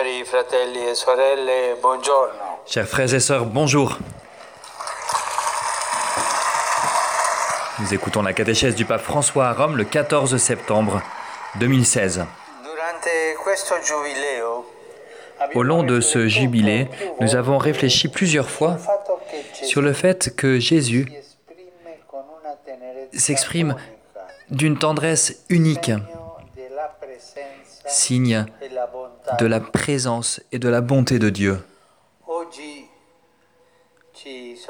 Cari fratelli e sorelle, buongiorno. Chers frères et sœurs, bonjour. Nous écoutons la catéchèse du pape François à Rome le 14 septembre 2016. Durante questo giubileo Au long de ce jubilé, nous avons réfléchi plusieurs fois sur le fait que Jésus s'exprime d'une tendresse unique, signe de la présence et de la bonté de Dieu.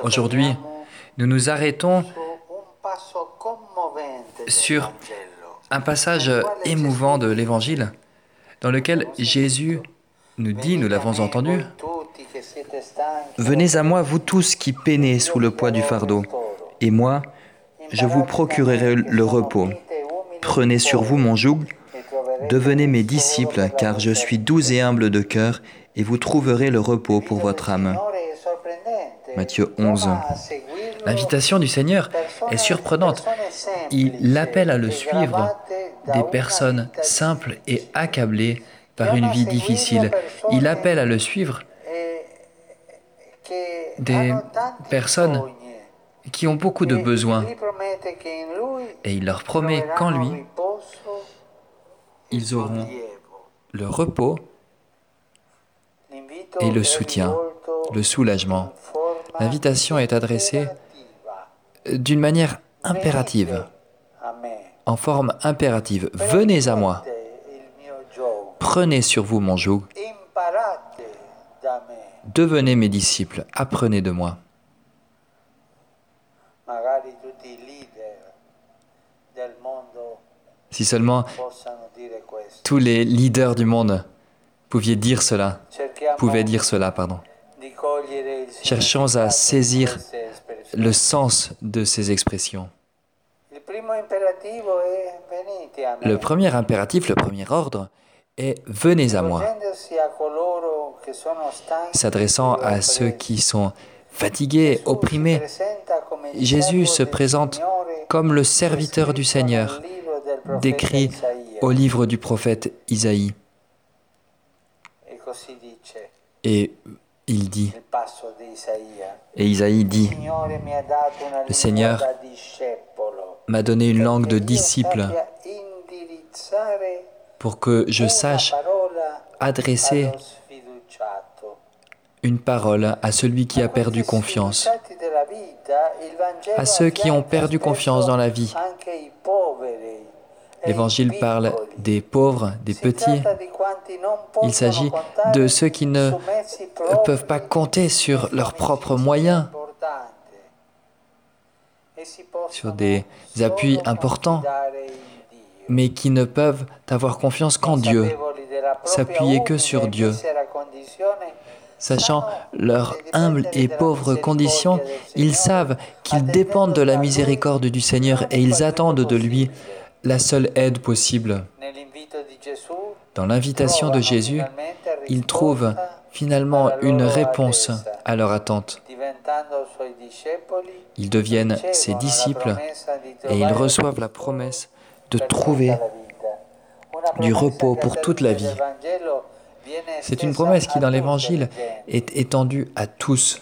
Aujourd'hui, nous nous arrêtons sur un passage émouvant de l'Évangile dans lequel Jésus nous dit, nous l'avons entendu, Venez à moi, vous tous qui peinez sous le poids du fardeau, et moi, je vous procurerai le repos. Prenez sur vous mon joug, devenez mes disciples, car je suis doux et humble de cœur, et vous trouverez le repos pour votre âme. Matthieu 11. L'invitation du Seigneur est surprenante. Il appelle à le suivre des personnes simples et accablées par une vie difficile. Il appelle à le suivre des personnes qui ont beaucoup de besoins. Et il leur promet qu'en lui, ils auront le repos et le soutien, le soulagement. L'invitation est adressée d'une manière impérative, en forme impérative. Venez à moi, prenez sur vous mon joug, devenez mes disciples, apprenez de moi. Si seulement tous les leaders du monde pouvaient dire cela, pouvaient dire cela, pardon. Cherchons à saisir le sens de ces expressions. Le premier impératif, le premier ordre est venez à moi. S'adressant à ceux qui sont fatigués, opprimés, Jésus se présente comme le serviteur du Seigneur, décrit au livre du prophète Isaïe. Et il dit, et Isaïe dit, le Seigneur m'a donné une langue de disciple pour que je sache adresser une parole à celui qui a perdu confiance, à ceux qui ont perdu confiance dans la vie. L'Évangile parle des pauvres, des petits. Il s'agit de ceux qui ne peuvent pas compter sur leurs propres moyens, sur des appuis importants, mais qui ne peuvent avoir confiance qu'en Dieu, s'appuyer que sur Dieu. Sachant leur humble et pauvre condition, ils savent qu'ils dépendent de la miséricorde du Seigneur et ils attendent de lui la seule aide possible. Dans l'invitation de Jésus, ils trouvent finalement une réponse à leur attente. Ils deviennent ses disciples et ils reçoivent la promesse de trouver du repos pour toute la vie. C'est une promesse qui dans l'Évangile est étendue à tous.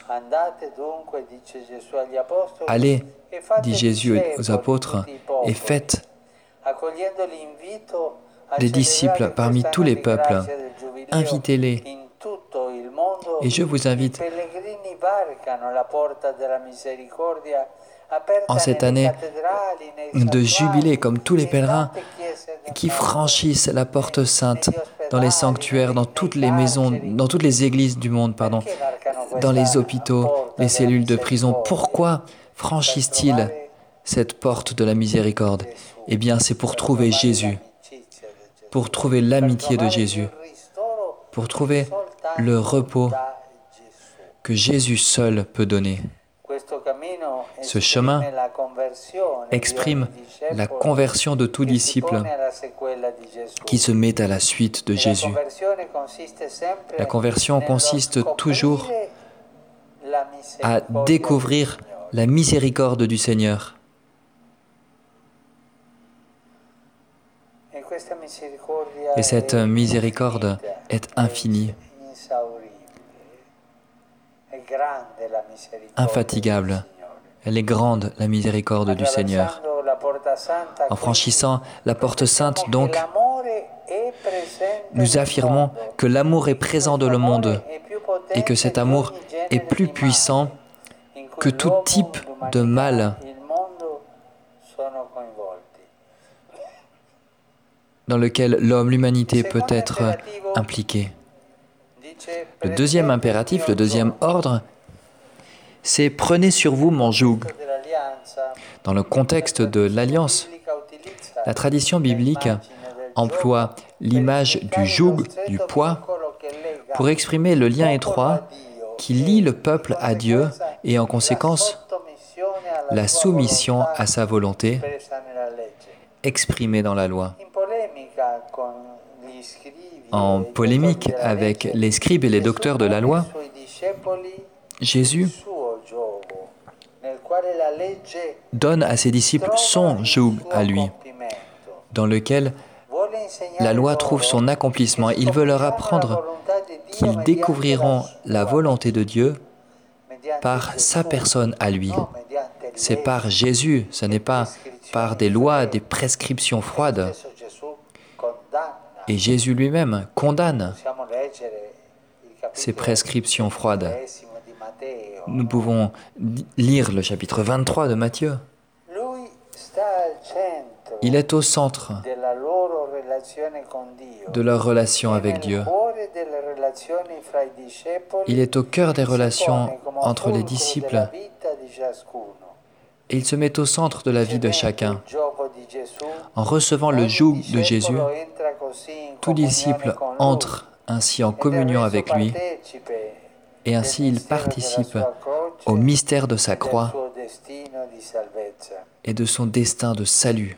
Allez, dit Jésus aux apôtres, et faites des disciples parmi tous les peuples. Invitez-les. Et je vous invite en cette année de jubilé comme tous les pèlerins qui franchissent la porte sainte dans les sanctuaires, dans toutes les maisons, dans toutes les églises du monde, pardon, dans les hôpitaux, les cellules de prison. Pourquoi franchissent-ils cette porte de la miséricorde Eh bien, c'est pour trouver Jésus, pour trouver l'amitié de Jésus, pour trouver le repos que Jésus seul peut donner. Ce chemin exprime la conversion de tout disciple qui se met à la suite de Jésus. La conversion consiste toujours à découvrir la miséricorde du Seigneur. Et cette miséricorde est infinie, infatigable. Elle est grande, la miséricorde du Seigneur. En franchissant la porte sainte, donc, nous affirmons que l'amour est présent dans le monde et que cet amour est plus puissant que tout type de mal dans lequel l'homme, l'humanité peut être impliqué. Le deuxième impératif, le deuxième ordre, c'est prenez sur vous mon joug. Dans le contexte de l'alliance, la tradition biblique emploie l'image du joug, du poids, pour exprimer le lien étroit qui lie le peuple à Dieu et en conséquence la soumission à sa volonté exprimée dans la loi. En polémique avec les scribes et les docteurs de la loi, Jésus donne à ses disciples son joug à lui, dans lequel la loi trouve son accomplissement. Il veut leur apprendre qu'ils découvriront la volonté de Dieu par sa personne à lui. C'est par Jésus, ce n'est pas par des lois, des prescriptions froides. Et Jésus lui-même condamne ces prescriptions froides. Nous pouvons lire le chapitre 23 de Matthieu. Il est au centre de leur relation avec Dieu. Il est au cœur des relations entre les disciples et il se met au centre de la vie de chacun. En recevant le joug de Jésus, tout disciple entre ainsi en communion avec lui et ainsi il participe au mystère de sa croix et de son destin de salut.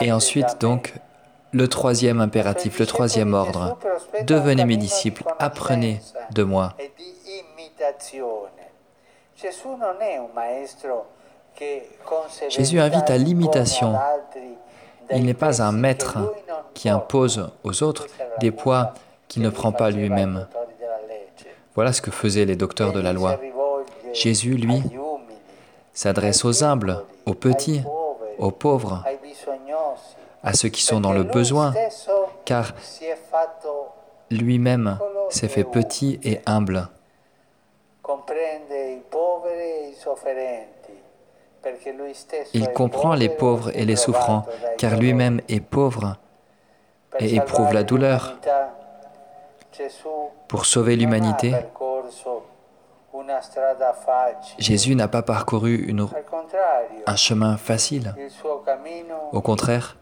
Et ensuite donc le troisième impératif, le troisième ordre. Devenez mes disciples, apprenez de moi. Jésus invite à l'imitation. Il n'est pas un maître qui impose aux autres des poids qu'il ne prend pas lui-même. Voilà ce que faisaient les docteurs de la loi. Jésus, lui, s'adresse aux humbles, aux petits, aux pauvres, à ceux qui sont dans le besoin, car lui-même s'est fait petit et humble. Il comprend les pauvres et les souffrants, car lui-même est pauvre et éprouve la douleur. Pour sauver l'humanité, Jésus n'a pas parcouru un chemin facile. Au contraire,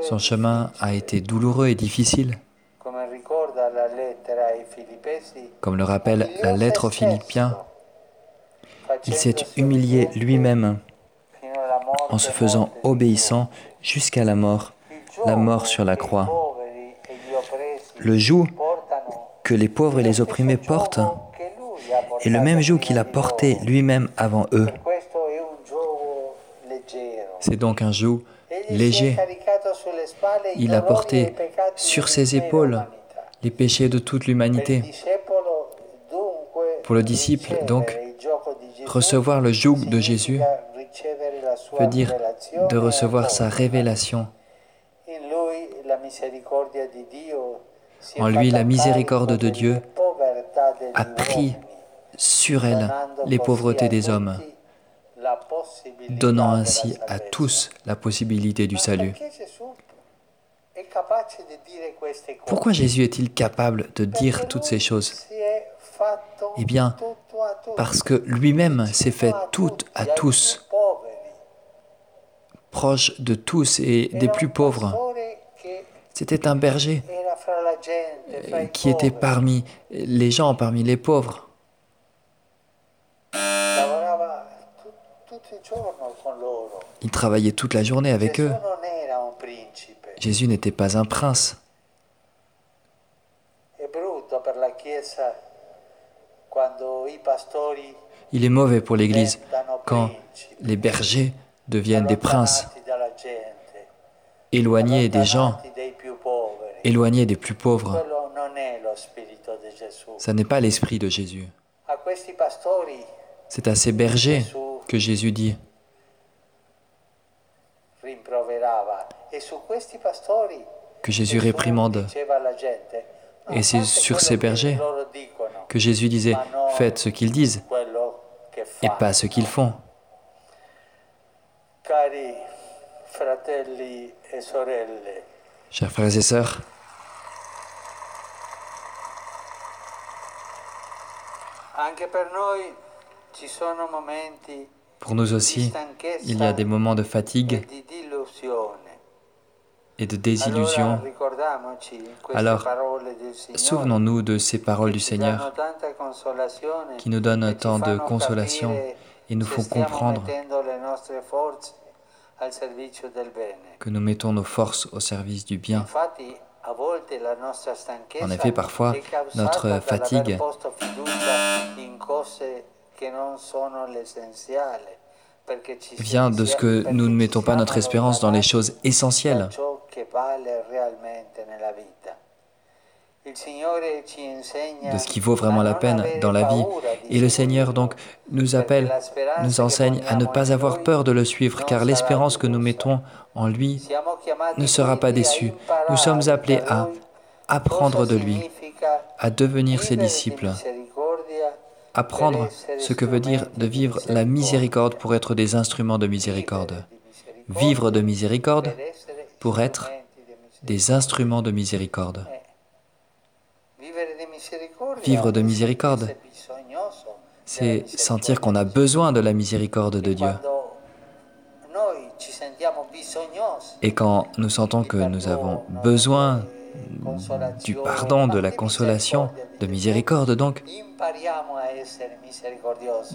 son chemin a été douloureux et difficile. Comme le rappelle la lettre aux Philippiens, il s'est humilié lui-même en se faisant obéissant jusqu'à la mort, la mort sur la croix. Le joug que les pauvres et les opprimés portent est le même joug qu'il a porté lui-même avant eux. C'est donc un joug léger. Il a porté sur ses épaules les péchés de toute l'humanité. Pour le disciple, donc, recevoir le joug de Jésus veut dire de recevoir sa révélation. En lui, la miséricorde de Dieu a pris sur elle les pauvretés des hommes donnant ainsi à tous la possibilité du salut. Pourquoi Jésus est-il capable de dire toutes ces choses? Eh bien, parce que lui-même s'est fait tout à tous, proche de tous et des plus pauvres. C'était un berger euh, qui était parmi les gens, parmi les pauvres. Il travaillait toute la journée avec eux. Jésus n'était pas un prince. Il est mauvais pour l'Église quand les bergers deviennent des princes, éloignés des gens, éloignés des plus pauvres. Ça n'est pas l'esprit de Jésus. C'est à ces bergers que Jésus dit. Que Jésus réprimande. Et c'est sur ces bergers que Jésus disait, faites ce qu'ils disent et pas ce qu'ils font. Chers frères et sœurs, pour nous aussi, il y a des moments de fatigue et de désillusion. Alors, souvenons-nous de ces paroles du Seigneur qui nous donnent tant de consolation et nous font comprendre que nous mettons nos forces au service du bien. En effet, parfois, notre fatigue vient de ce que nous ne mettons pas notre espérance dans les choses essentielles de ce qui vaut vraiment la peine dans la vie. Et le Seigneur donc nous appelle, nous enseigne à ne pas avoir peur de le suivre, car l'espérance que nous mettons en lui ne sera pas déçue. Nous sommes appelés à apprendre de lui, à devenir ses disciples, apprendre ce que veut dire de vivre la miséricorde pour être des instruments de miséricorde. Vivre de miséricorde pour être des instruments de miséricorde. Vivre de miséricorde, c'est sentir qu'on a besoin de la miséricorde de Dieu. Et quand nous sentons que nous avons besoin du pardon, de la consolation, de miséricorde donc,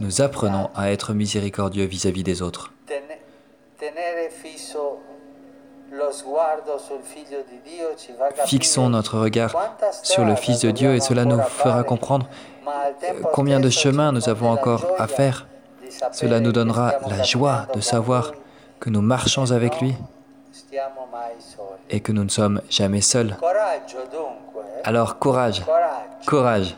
nous apprenons à être miséricordieux vis-à-vis des autres. Fixons notre regard sur le Fils de Dieu et cela nous fera comprendre combien de chemin nous avons encore à faire. Cela nous donnera la joie de savoir que nous marchons avec lui et que nous ne sommes jamais seuls. Alors courage, courage.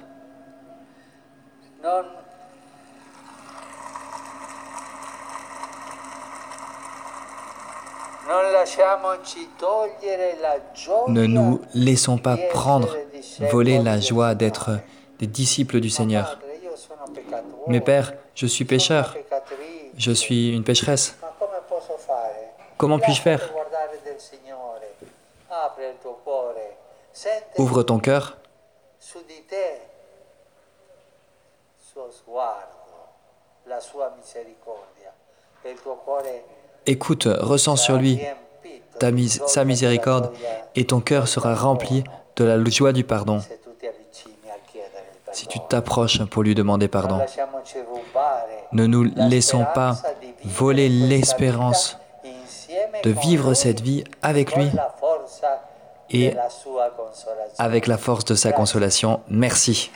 Ne nous laissons pas prendre, voler la joie d'être des disciples du Seigneur. Mais Père, je suis pécheur, je suis une pécheresse. Comment puis-je faire? Ouvre ton cœur. Écoute, ressens sur lui ta sa miséricorde et ton cœur sera rempli de la joie du pardon. Si tu t'approches pour lui demander pardon, ne nous laissons pas voler l'espérance de vivre cette vie avec lui et avec la force de sa consolation. Merci.